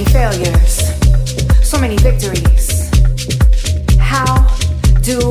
many failures, so many victories. How do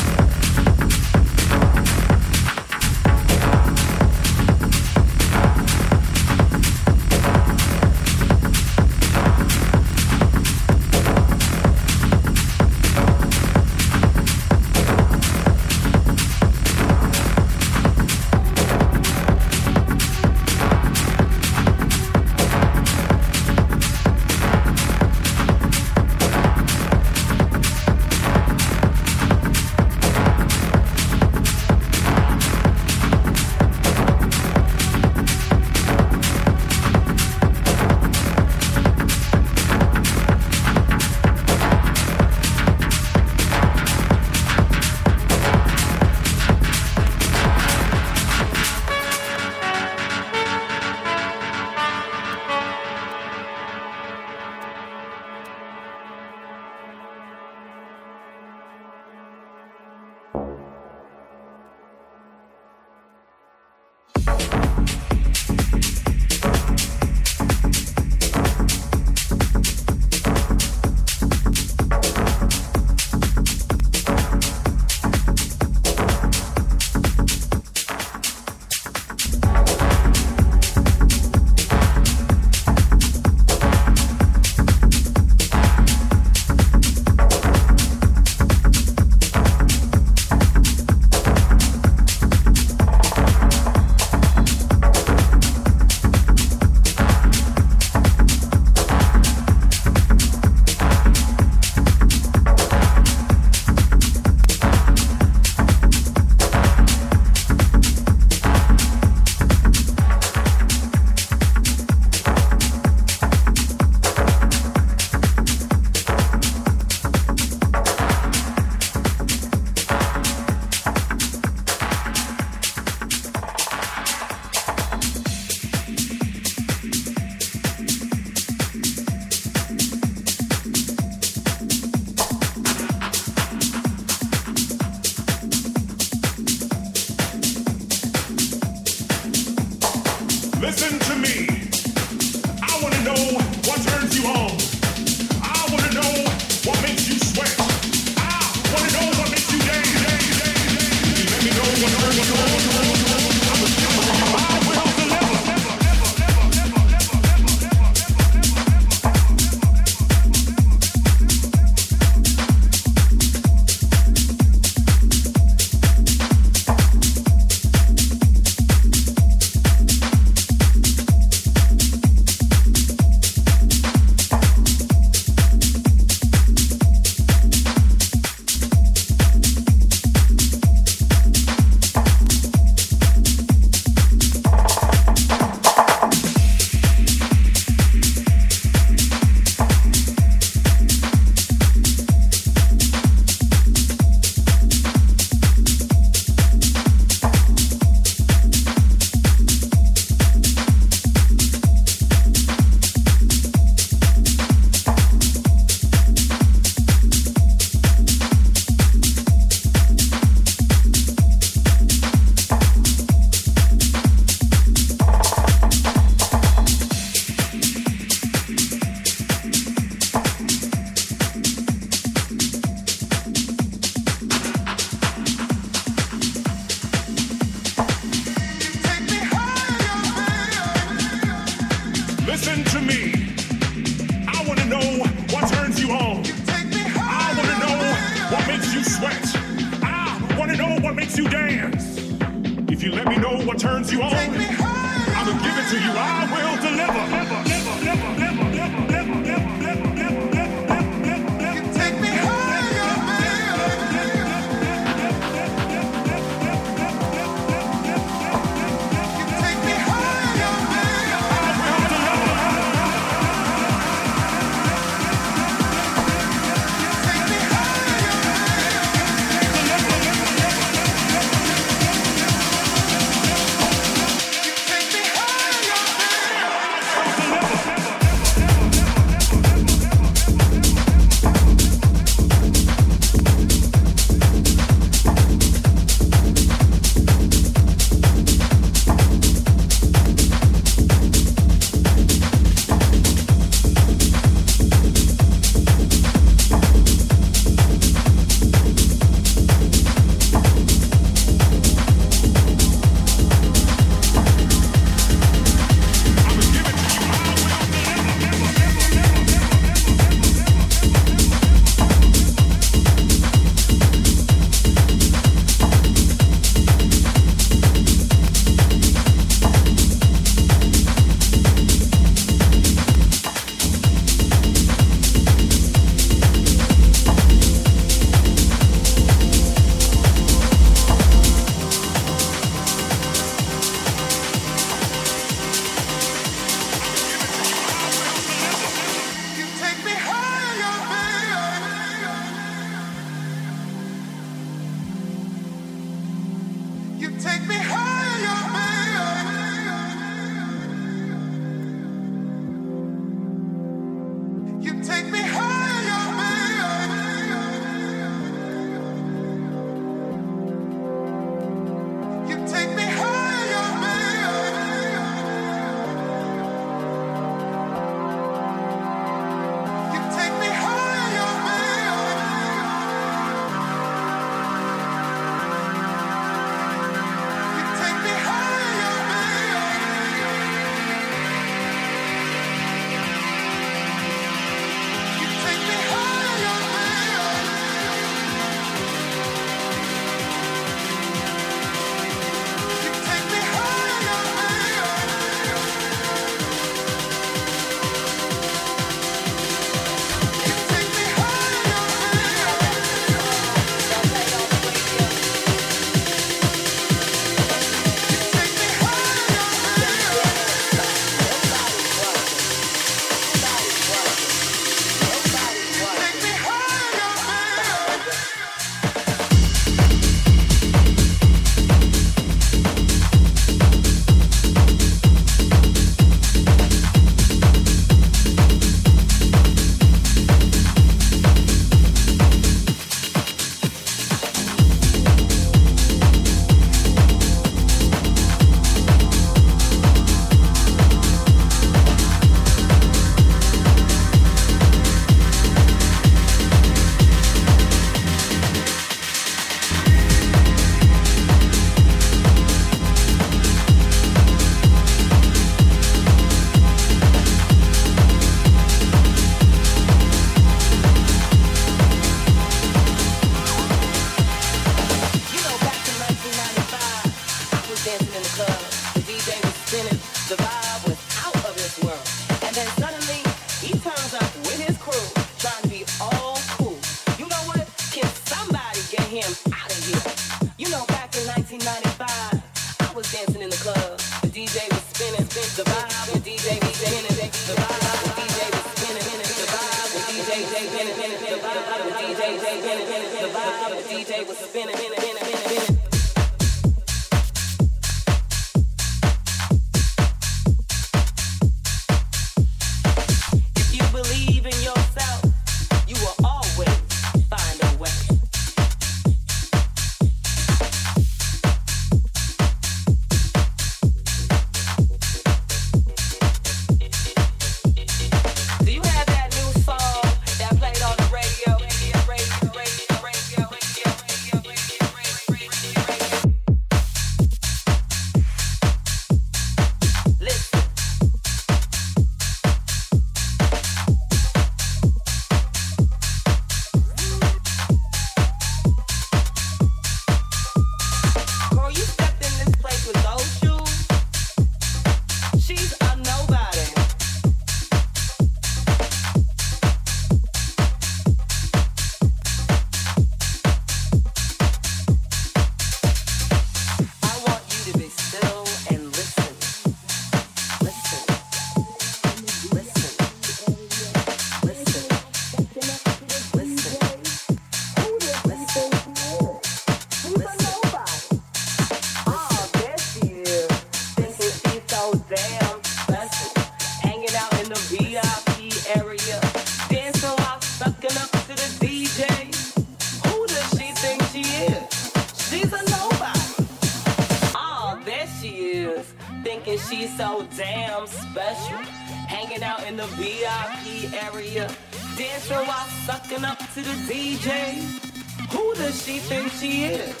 she is.